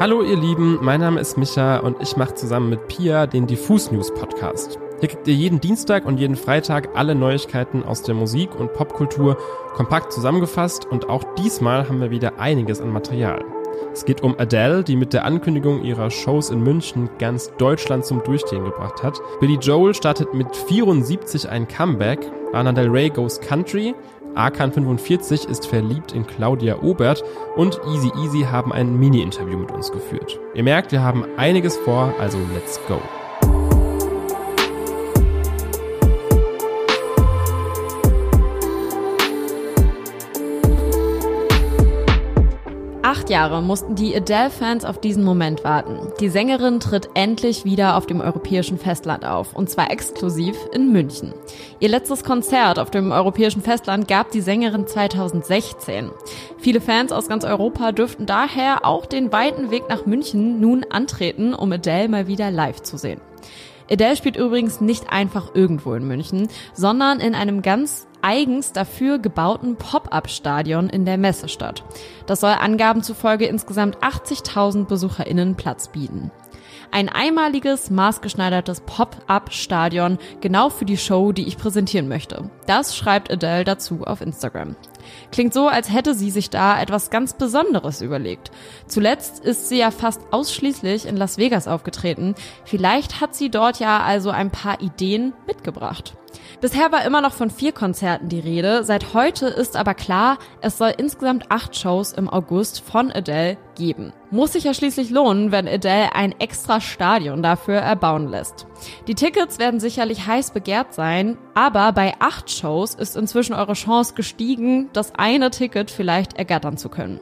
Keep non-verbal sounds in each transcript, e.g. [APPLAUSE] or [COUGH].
Hallo ihr Lieben, mein Name ist Micha und ich mache zusammen mit Pia den Diffus News Podcast. Hier kriegt ihr jeden Dienstag und jeden Freitag alle Neuigkeiten aus der Musik- und Popkultur kompakt zusammengefasst und auch diesmal haben wir wieder einiges an Material. Es geht um Adele, die mit der Ankündigung ihrer Shows in München ganz Deutschland zum Durchstehen gebracht hat. Billy Joel startet mit 74 ein Comeback. Lana Del Rey goes Country. Arkan 45 ist verliebt in Claudia Obert und Easy Easy haben ein Mini-Interview mit uns geführt. Ihr merkt, wir haben einiges vor, also let's go. Acht Jahre mussten die Adele-Fans auf diesen Moment warten. Die Sängerin tritt endlich wieder auf dem europäischen Festland auf, und zwar exklusiv in München. Ihr letztes Konzert auf dem europäischen Festland gab die Sängerin 2016. Viele Fans aus ganz Europa dürften daher auch den weiten Weg nach München nun antreten, um Adele mal wieder live zu sehen. Adele spielt übrigens nicht einfach irgendwo in München, sondern in einem ganz eigens dafür gebauten Pop-up-Stadion in der Messestadt. Das soll Angaben zufolge insgesamt 80.000 BesucherInnen Platz bieten. Ein einmaliges, maßgeschneidertes Pop-up-Stadion genau für die Show, die ich präsentieren möchte. Das schreibt Adele dazu auf Instagram. Klingt so, als hätte sie sich da etwas ganz Besonderes überlegt. Zuletzt ist sie ja fast ausschließlich in Las Vegas aufgetreten. Vielleicht hat sie dort ja also ein paar Ideen mitgebracht. Bisher war immer noch von vier Konzerten die Rede. Seit heute ist aber klar, es soll insgesamt acht Shows im August von Adele geben. Muss sich ja schließlich lohnen, wenn Adele ein extra Stadion dafür erbauen lässt. Die Tickets werden sicherlich heiß begehrt sein, aber bei acht Shows ist inzwischen eure Chance gestiegen, das eine Ticket vielleicht ergattern zu können.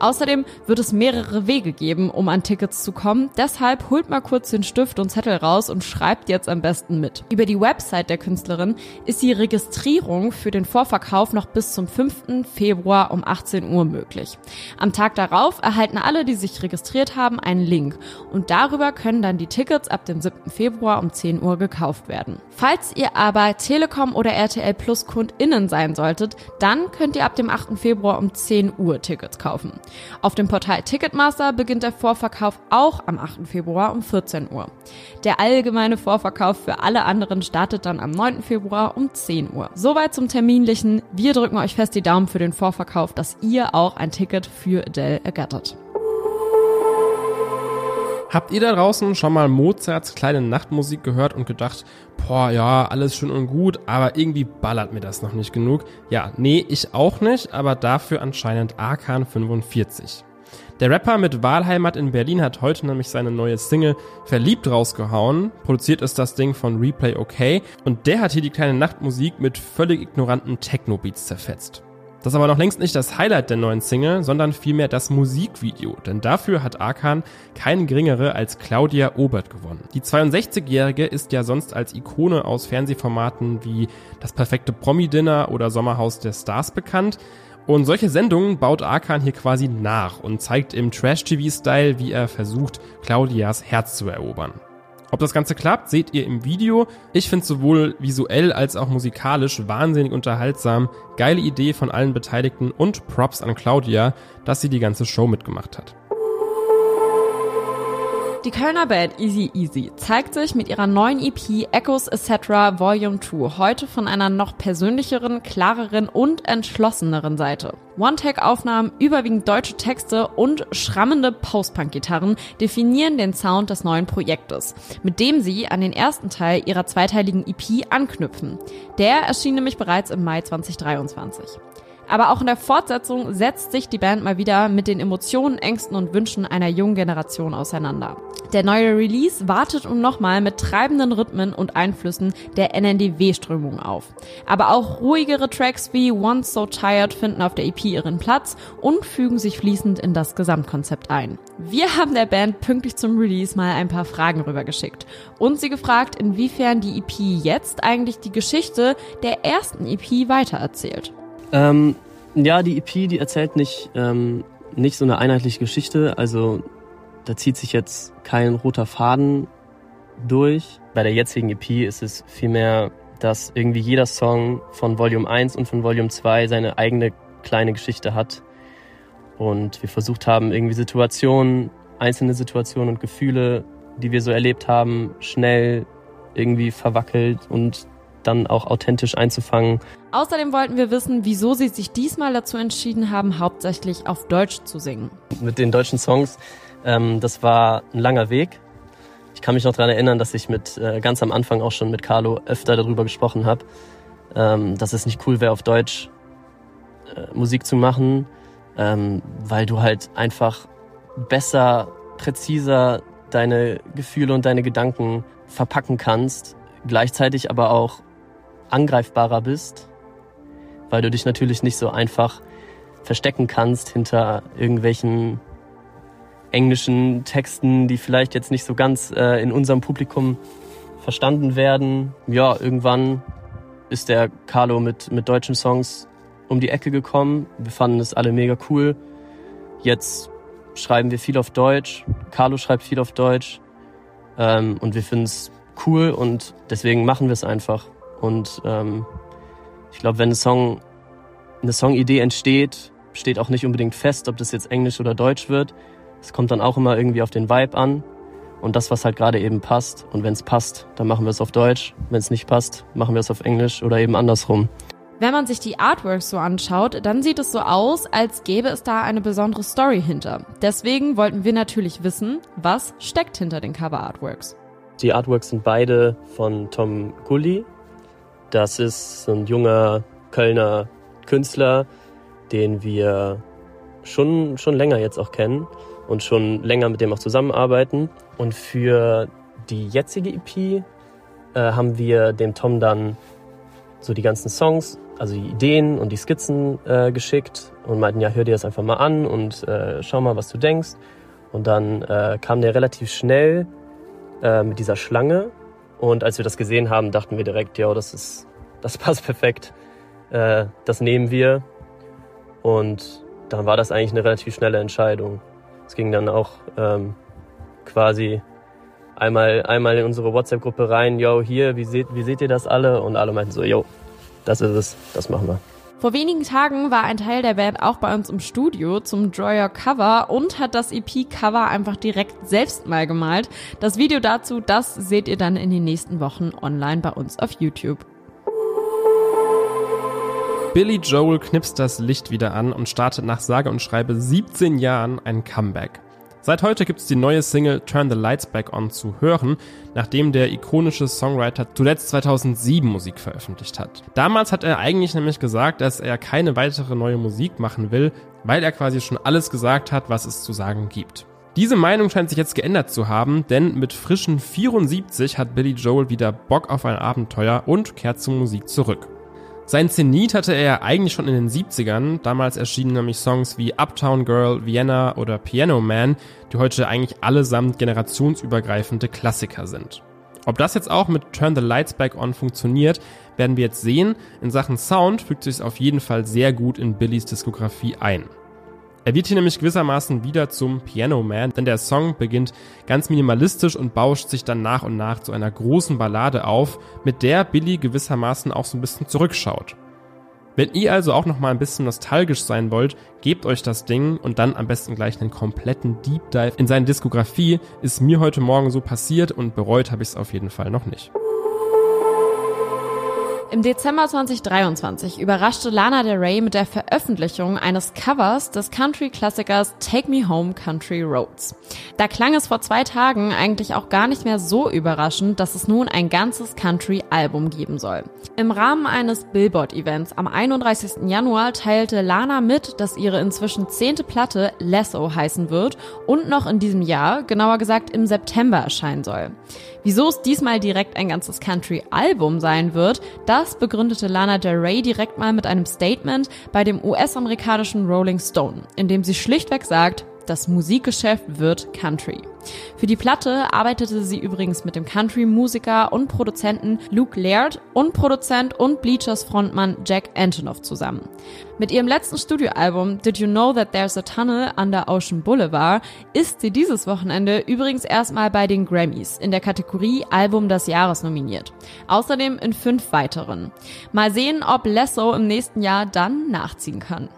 Außerdem wird es mehrere Wege geben, um an Tickets zu kommen. Deshalb holt mal kurz den Stift und Zettel raus und schreibt jetzt am besten mit. Über die Website der Künstlerin ist die Registrierung für den Vorverkauf noch bis zum 5. Februar um 18 Uhr möglich. Am Tag darauf erhalten alle, die sich registriert haben, einen Link und darüber können dann die Tickets ab dem 7. Februar um 10 Uhr gekauft werden. Falls ihr aber Telekom oder RTL Plus KundInnen sein solltet, dann könnt ihr ab dem 8. Februar um 10 Uhr Tickets kaufen. Auf dem Portal Ticketmaster beginnt der Vorverkauf auch am 8. Februar um 14 Uhr. Der allgemeine Vorverkauf für alle anderen startet dann am 9. Februar um 10 Uhr. Soweit zum Terminlichen. Wir drücken euch fest die Daumen für den Vorverkauf, dass ihr auch ein Ticket für Adele ergattert. Habt ihr da draußen schon mal Mozarts kleine Nachtmusik gehört und gedacht, boah, ja, alles schön und gut, aber irgendwie ballert mir das noch nicht genug? Ja, nee, ich auch nicht, aber dafür anscheinend Arkan 45. Der Rapper mit Wahlheimat in Berlin hat heute nämlich seine neue Single Verliebt rausgehauen. Produziert ist das Ding von Replay OK und der hat hier die kleine Nachtmusik mit völlig ignoranten Techno-Beats zerfetzt. Das ist aber noch längst nicht das Highlight der neuen Single, sondern vielmehr das Musikvideo, denn dafür hat Arkan keine geringere als Claudia Obert gewonnen. Die 62-Jährige ist ja sonst als Ikone aus Fernsehformaten wie Das perfekte Promi-Dinner oder Sommerhaus der Stars bekannt. Und solche Sendungen baut Arkan hier quasi nach und zeigt im Trash-TV-Style, wie er versucht, Claudias Herz zu erobern. Ob das Ganze klappt, seht ihr im Video. Ich finde sowohl visuell als auch musikalisch wahnsinnig unterhaltsam. Geile Idee von allen Beteiligten und Props an Claudia, dass sie die ganze Show mitgemacht hat. Die Kölner Band Easy Easy zeigt sich mit ihrer neuen EP Echoes Etc. Volume 2 heute von einer noch persönlicheren, klareren und entschlosseneren Seite. One-Take-Aufnahmen, überwiegend deutsche Texte und schrammende Post-Punk-Gitarren definieren den Sound des neuen Projektes, mit dem sie an den ersten Teil ihrer zweiteiligen EP anknüpfen. Der erschien nämlich bereits im Mai 2023. Aber auch in der Fortsetzung setzt sich die Band mal wieder mit den Emotionen, Ängsten und Wünschen einer jungen Generation auseinander. Der neue Release wartet nun nochmal mit treibenden Rhythmen und Einflüssen der NNDW-Strömung auf. Aber auch ruhigere Tracks wie Once So Tired finden auf der EP ihren Platz und fügen sich fließend in das Gesamtkonzept ein. Wir haben der Band pünktlich zum Release mal ein paar Fragen rübergeschickt und sie gefragt, inwiefern die EP jetzt eigentlich die Geschichte der ersten EP weitererzählt. Ähm, ja, die EP, die erzählt nicht, ähm, nicht so eine einheitliche Geschichte. Also da zieht sich jetzt kein roter Faden durch. Bei der jetzigen EP ist es vielmehr, dass irgendwie jeder Song von Volume 1 und von Volume 2 seine eigene kleine Geschichte hat. Und wir versucht haben, irgendwie Situationen einzelne Situationen und Gefühle, die wir so erlebt haben, schnell irgendwie verwackelt und dann auch authentisch einzufangen. Außerdem wollten wir wissen, wieso sie sich diesmal dazu entschieden haben, hauptsächlich auf Deutsch zu singen. Mit den deutschen Songs, ähm, das war ein langer Weg. Ich kann mich noch daran erinnern, dass ich mit äh, ganz am Anfang auch schon mit Carlo öfter darüber gesprochen habe, ähm, dass es nicht cool wäre, auf Deutsch äh, Musik zu machen, ähm, weil du halt einfach besser, präziser deine Gefühle und deine Gedanken verpacken kannst, gleichzeitig aber auch angreifbarer bist, weil du dich natürlich nicht so einfach verstecken kannst hinter irgendwelchen englischen Texten, die vielleicht jetzt nicht so ganz äh, in unserem Publikum verstanden werden. Ja, irgendwann ist der Carlo mit, mit deutschen Songs um die Ecke gekommen. Wir fanden es alle mega cool. Jetzt schreiben wir viel auf Deutsch. Carlo schreibt viel auf Deutsch. Ähm, und wir finden es cool und deswegen machen wir es einfach. Und ähm, ich glaube, wenn ein Song, eine Songidee entsteht, steht auch nicht unbedingt fest, ob das jetzt Englisch oder Deutsch wird. Es kommt dann auch immer irgendwie auf den Vibe an und das, was halt gerade eben passt. Und wenn es passt, dann machen wir es auf Deutsch. Wenn es nicht passt, machen wir es auf Englisch oder eben andersrum. Wenn man sich die Artworks so anschaut, dann sieht es so aus, als gäbe es da eine besondere Story hinter. Deswegen wollten wir natürlich wissen, was steckt hinter den Cover Artworks. Die Artworks sind beide von Tom Gully. Das ist ein junger Kölner Künstler, den wir schon, schon länger jetzt auch kennen und schon länger mit dem auch zusammenarbeiten. Und für die jetzige EP äh, haben wir dem Tom dann so die ganzen Songs, also die Ideen und die Skizzen äh, geschickt und meinten, ja, hör dir das einfach mal an und äh, schau mal, was du denkst. Und dann äh, kam der relativ schnell äh, mit dieser Schlange. Und als wir das gesehen haben, dachten wir direkt, ja, das ist, das [LAUGHS] passt perfekt. Äh, das nehmen wir. Und dann war das eigentlich eine relativ schnelle Entscheidung. Es ging dann auch ähm, quasi einmal, einmal in unsere WhatsApp-Gruppe rein, yo, hier, wie seht, wie seht ihr das alle? Und alle meinten so, yo, das ist es, das machen wir. Vor wenigen Tagen war ein Teil der Band auch bei uns im Studio zum Draw Your Cover und hat das EP-Cover einfach direkt selbst mal gemalt. Das Video dazu, das seht ihr dann in den nächsten Wochen online bei uns auf YouTube. Billy Joel knipst das Licht wieder an und startet nach sage und schreibe 17 Jahren ein Comeback. Seit heute gibt es die neue Single Turn the Lights Back On zu hören, nachdem der ikonische Songwriter zuletzt 2007 Musik veröffentlicht hat. Damals hat er eigentlich nämlich gesagt, dass er keine weitere neue Musik machen will, weil er quasi schon alles gesagt hat, was es zu sagen gibt. Diese Meinung scheint sich jetzt geändert zu haben, denn mit frischen 74 hat Billy Joel wieder Bock auf ein Abenteuer und kehrt zur Musik zurück. Sein Zenit hatte er eigentlich schon in den 70ern. Damals erschienen nämlich Songs wie Uptown Girl, Vienna oder Piano Man, die heute eigentlich allesamt generationsübergreifende Klassiker sind. Ob das jetzt auch mit Turn the Lights Back On funktioniert, werden wir jetzt sehen. In Sachen Sound fügt sich auf jeden Fall sehr gut in Billys Diskografie ein. Er wird hier nämlich gewissermaßen wieder zum Piano Man, denn der Song beginnt ganz minimalistisch und bauscht sich dann nach und nach zu einer großen Ballade auf, mit der Billy gewissermaßen auch so ein bisschen zurückschaut. Wenn ihr also auch noch mal ein bisschen nostalgisch sein wollt, gebt euch das Ding und dann am besten gleich einen kompletten Deep Dive in seine Diskografie. Ist mir heute Morgen so passiert und bereut habe ich es auf jeden Fall noch nicht. Im Dezember 2023 überraschte Lana Del Rey mit der Veröffentlichung eines Covers des Country-Klassikers Take Me Home Country Roads. Da klang es vor zwei Tagen eigentlich auch gar nicht mehr so überraschend, dass es nun ein ganzes Country-Album geben soll. Im Rahmen eines Billboard-Events am 31. Januar teilte Lana mit, dass ihre inzwischen zehnte Platte Lesso heißen wird und noch in diesem Jahr, genauer gesagt im September erscheinen soll. Wieso es diesmal direkt ein ganzes Country-Album sein wird, das begründete Lana Del Rey direkt mal mit einem Statement bei dem US-amerikanischen Rolling Stone, in dem sie schlichtweg sagt, das Musikgeschäft wird Country. Für die Platte arbeitete sie übrigens mit dem Country-Musiker und Produzenten Luke Laird und Produzent und Bleachers-Frontmann Jack Antonoff zusammen. Mit ihrem letzten Studioalbum Did You Know That There's a Tunnel Under Ocean Boulevard ist sie dieses Wochenende übrigens erstmal bei den Grammys in der Kategorie Album des Jahres nominiert. Außerdem in fünf weiteren. Mal sehen, ob Lesso im nächsten Jahr dann nachziehen kann.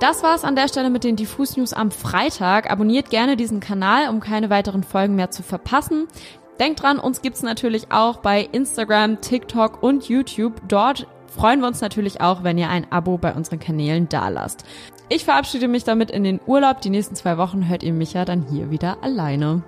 Das war's an der Stelle mit den Diffus News am Freitag. Abonniert gerne diesen Kanal, um keine weiteren Folgen mehr zu verpassen. Denkt dran, uns gibt's natürlich auch bei Instagram, TikTok und YouTube. Dort freuen wir uns natürlich auch, wenn ihr ein Abo bei unseren Kanälen dalasst. Ich verabschiede mich damit in den Urlaub. Die nächsten zwei Wochen hört ihr mich ja dann hier wieder alleine.